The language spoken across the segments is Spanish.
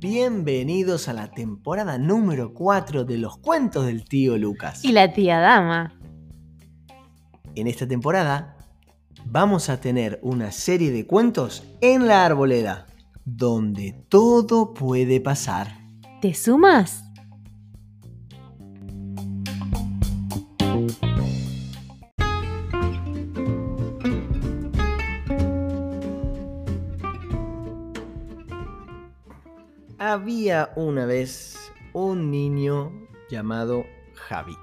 Bienvenidos a la temporada número 4 de los cuentos del tío Lucas. Y la tía Dama. En esta temporada vamos a tener una serie de cuentos en la arboleda, donde todo puede pasar. ¿Te sumas? Había una vez un niño llamado Javi.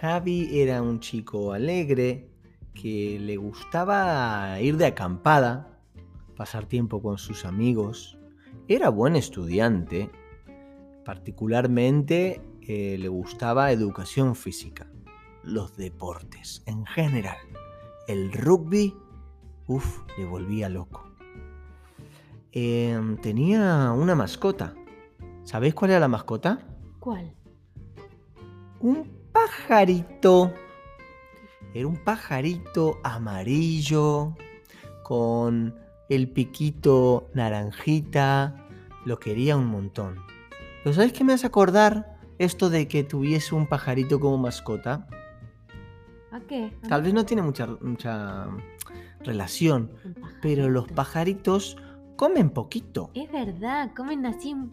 Javi era un chico alegre que le gustaba ir de acampada, pasar tiempo con sus amigos. Era buen estudiante. Particularmente eh, le gustaba educación física, los deportes en general. El rugby, uff, le volvía loco. Em, tenía una mascota. ¿Sabéis cuál era la mascota? ¿Cuál? Un pajarito. Era un pajarito amarillo con el piquito naranjita. Lo quería un montón. ¿Pero sabes qué me hace acordar esto de que tuviese un pajarito como mascota? ¿A qué? ¿A Tal vez no tiene mucha, mucha relación, pero los pajaritos comen poquito. Es verdad, comen así un,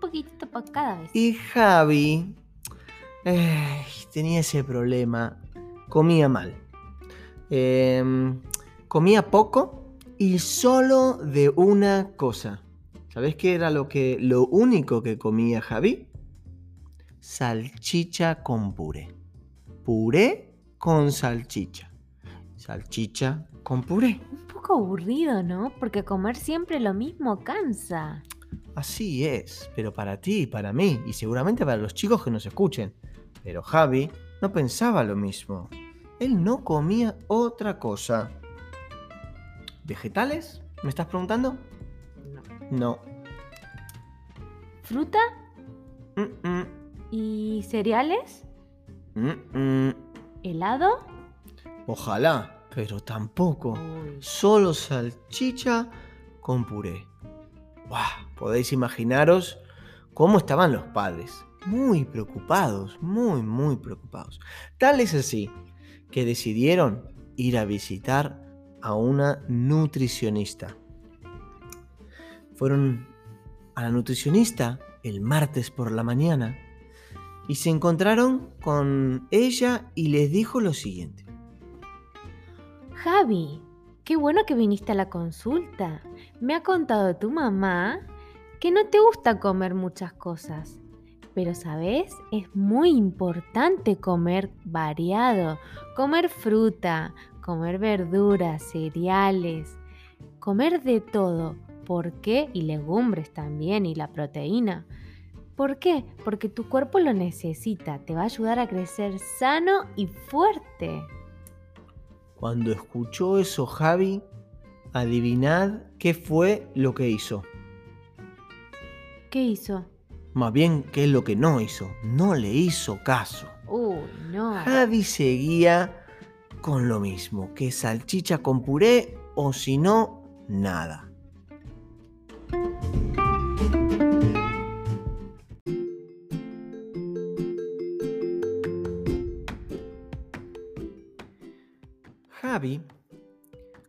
poquitito por cada vez. Y Javi eh, tenía ese problema. Comía mal. Em, comía poco y solo de una cosa. ¿Sabés qué era lo, que, lo único que comía Javi? Salchicha con puré. Puré con salchicha. Salchicha con puré. Un poco aburrido, ¿no? Porque comer siempre lo mismo cansa. Así es, pero para ti y para mí, y seguramente para los chicos que nos escuchen. Pero Javi no pensaba lo mismo. Él no comía otra cosa. ¿Vegetales? ¿Me estás preguntando? No. ¿Fruta? Mm, mm, ¿Y cereales? mm. ¿Helado? Ojalá, pero tampoco. Solo salchicha con puré. Podéis imaginaros cómo estaban los padres. Muy preocupados, muy, muy preocupados. Tal es así que decidieron ir a visitar a una nutricionista. Fueron a la nutricionista el martes por la mañana y se encontraron con ella y les dijo lo siguiente. Javi, qué bueno que viniste a la consulta. Me ha contado tu mamá que no te gusta comer muchas cosas. Pero, ¿sabes? Es muy importante comer variado, comer fruta, comer verduras, cereales, comer de todo. ¿Por qué? Y legumbres también, y la proteína. ¿Por qué? Porque tu cuerpo lo necesita, te va a ayudar a crecer sano y fuerte. Cuando escuchó eso Javi, adivinad qué fue lo que hizo. ¿Qué hizo? Más bien, qué es lo que no hizo. No le hizo caso. Uy, no. Javi seguía con lo mismo, que salchicha con puré o si no, nada.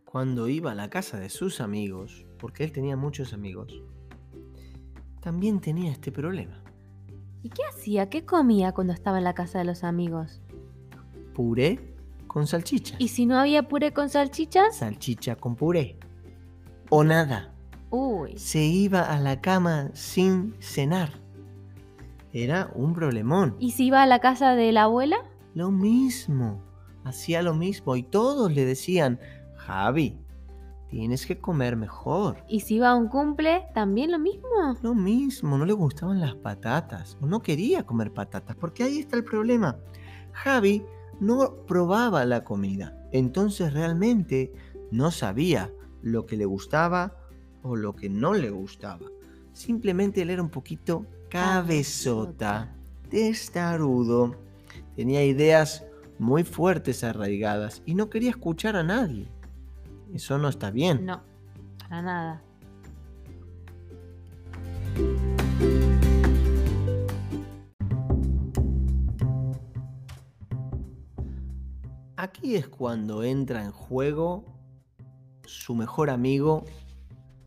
Cuando iba a la casa de sus amigos, porque él tenía muchos amigos, también tenía este problema. ¿Y qué hacía? ¿Qué comía cuando estaba en la casa de los amigos? Puré con salchicha. ¿Y si no había puré con salchichas? salchicha con puré. O nada. Uy, Se iba a la cama sin cenar. Era un problemón. ¿y si iba a la casa de la abuela? Lo mismo. Hacía lo mismo. Y todos le decían, Javi, tienes que comer mejor. ¿Y si iba a un cumple? ¿También lo mismo? Lo mismo, no le gustaban las patatas. O no quería comer patatas. Porque ahí está el problema. Javi no probaba la comida. Entonces realmente no sabía lo que le gustaba o lo que no le gustaba. Simplemente él era un poquito cabezota, testarudo. Tenía ideas muy fuertes arraigadas y no quería escuchar a nadie. Eso no está bien. No, para nada. Aquí es cuando entra en juego su mejor amigo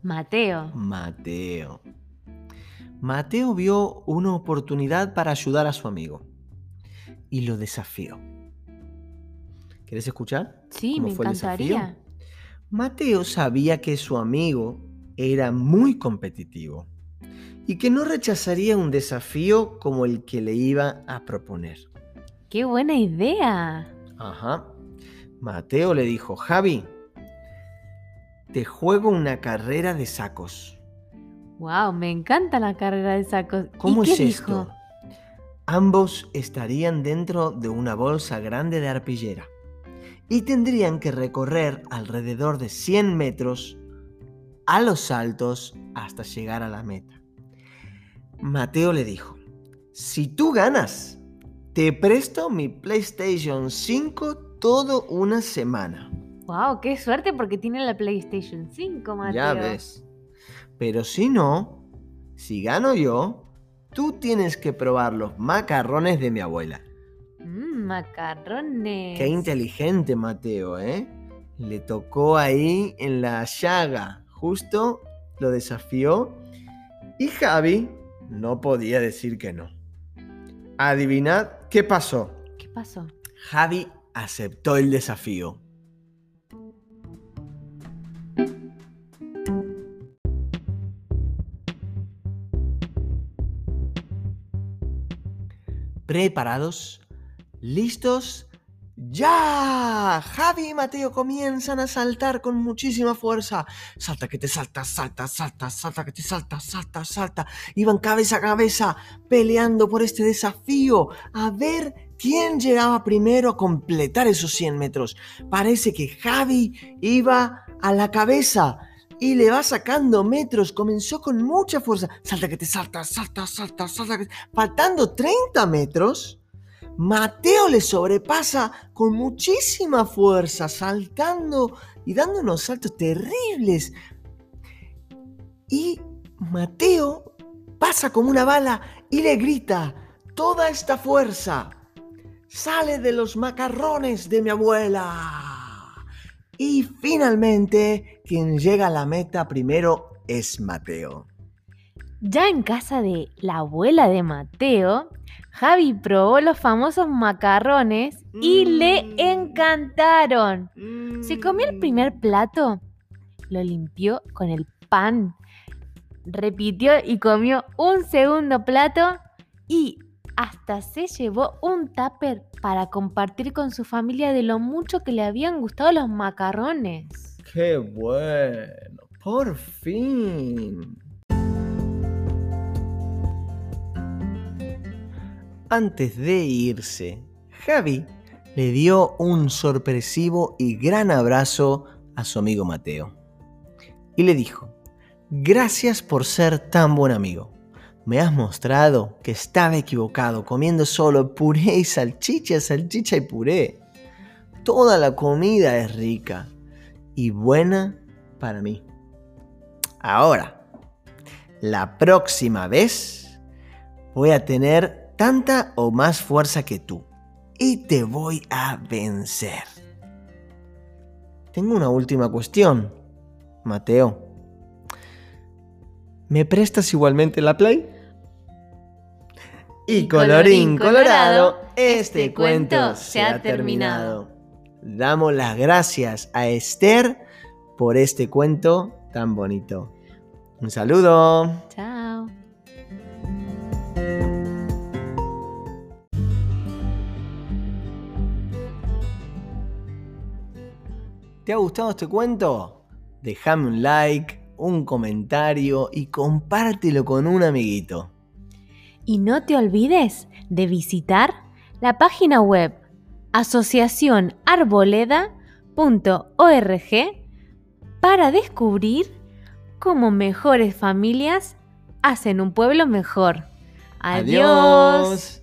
Mateo. Mateo. Mateo vio una oportunidad para ayudar a su amigo y lo desafió. ¿Quieres escuchar? Sí, cómo me fue el desafío? encantaría. Mateo sabía que su amigo era muy competitivo y que no rechazaría un desafío como el que le iba a proponer. ¡Qué buena idea! Ajá. Mateo le dijo, Javi, te juego una carrera de sacos. ¡Wow! Me encanta la carrera de sacos. ¿Y ¿Cómo qué es dijo? esto? Ambos estarían dentro de una bolsa grande de arpillera y tendrían que recorrer alrededor de 100 metros a los saltos hasta llegar a la meta. Mateo le dijo, si tú ganas, te presto mi PlayStation 5 todo una semana. ¡Wow! ¡Qué suerte porque tiene la PlayStation 5, Mateo! Ya ves. Pero si no, si gano yo, tú tienes que probar los macarrones de mi abuela. Macarrones. Qué inteligente, Mateo, ¿eh? Le tocó ahí en la llaga. Justo lo desafió. Y Javi no podía decir que no. Adivinad qué pasó. ¿Qué pasó? Javi aceptó el desafío. ¿Preparados? ¿Listos? ¡Ya! Javi y Mateo comienzan a saltar con muchísima fuerza. Salta que te salta, salta, salta, salta que te salta, salta, salta. Iban cabeza a cabeza peleando por este desafío. A ver quién llegaba primero a completar esos 100 metros. Parece que Javi iba a la cabeza y le va sacando metros. Comenzó con mucha fuerza. Salta que te salta, salta, salta, salta. Faltando 30 metros, Mateo le sobrepasa con muchísima fuerza, saltando y dando unos saltos terribles. Y Mateo pasa como una bala y le grita, toda esta fuerza sale de los macarrones de mi abuela. Y finalmente, quien llega a la meta primero es Mateo. Ya en casa de la abuela de Mateo, Javi probó los famosos macarrones y le Mm. encantaron. Se comió el primer plato, lo limpió con el pan, repitió y comió un segundo plato y hasta se llevó un tupper para compartir con su familia de lo mucho que le habían gustado los macarrones. ¡Qué bueno! ¡Por fin! Antes de irse, Javi le dio un sorpresivo y gran abrazo a su amigo Mateo. Y le dijo, gracias por ser tan buen amigo. Me has mostrado que estaba equivocado comiendo solo puré y salchicha, salchicha y puré. Toda la comida es rica y buena para mí. Ahora, la próxima vez voy a tener tanta o más fuerza que tú y te voy a vencer. Tengo una última cuestión, Mateo. ¿Me prestas igualmente la play? Y colorín colorado, este cuento se ha terminado. Damos las gracias a Esther por este cuento tan bonito. Un saludo. Chao. ¿Te ha gustado este cuento? Déjame un like, un comentario y compártelo con un amiguito. Y no te olvides de visitar la página web asociacionarboleda.org para descubrir cómo mejores familias hacen un pueblo mejor. Adiós.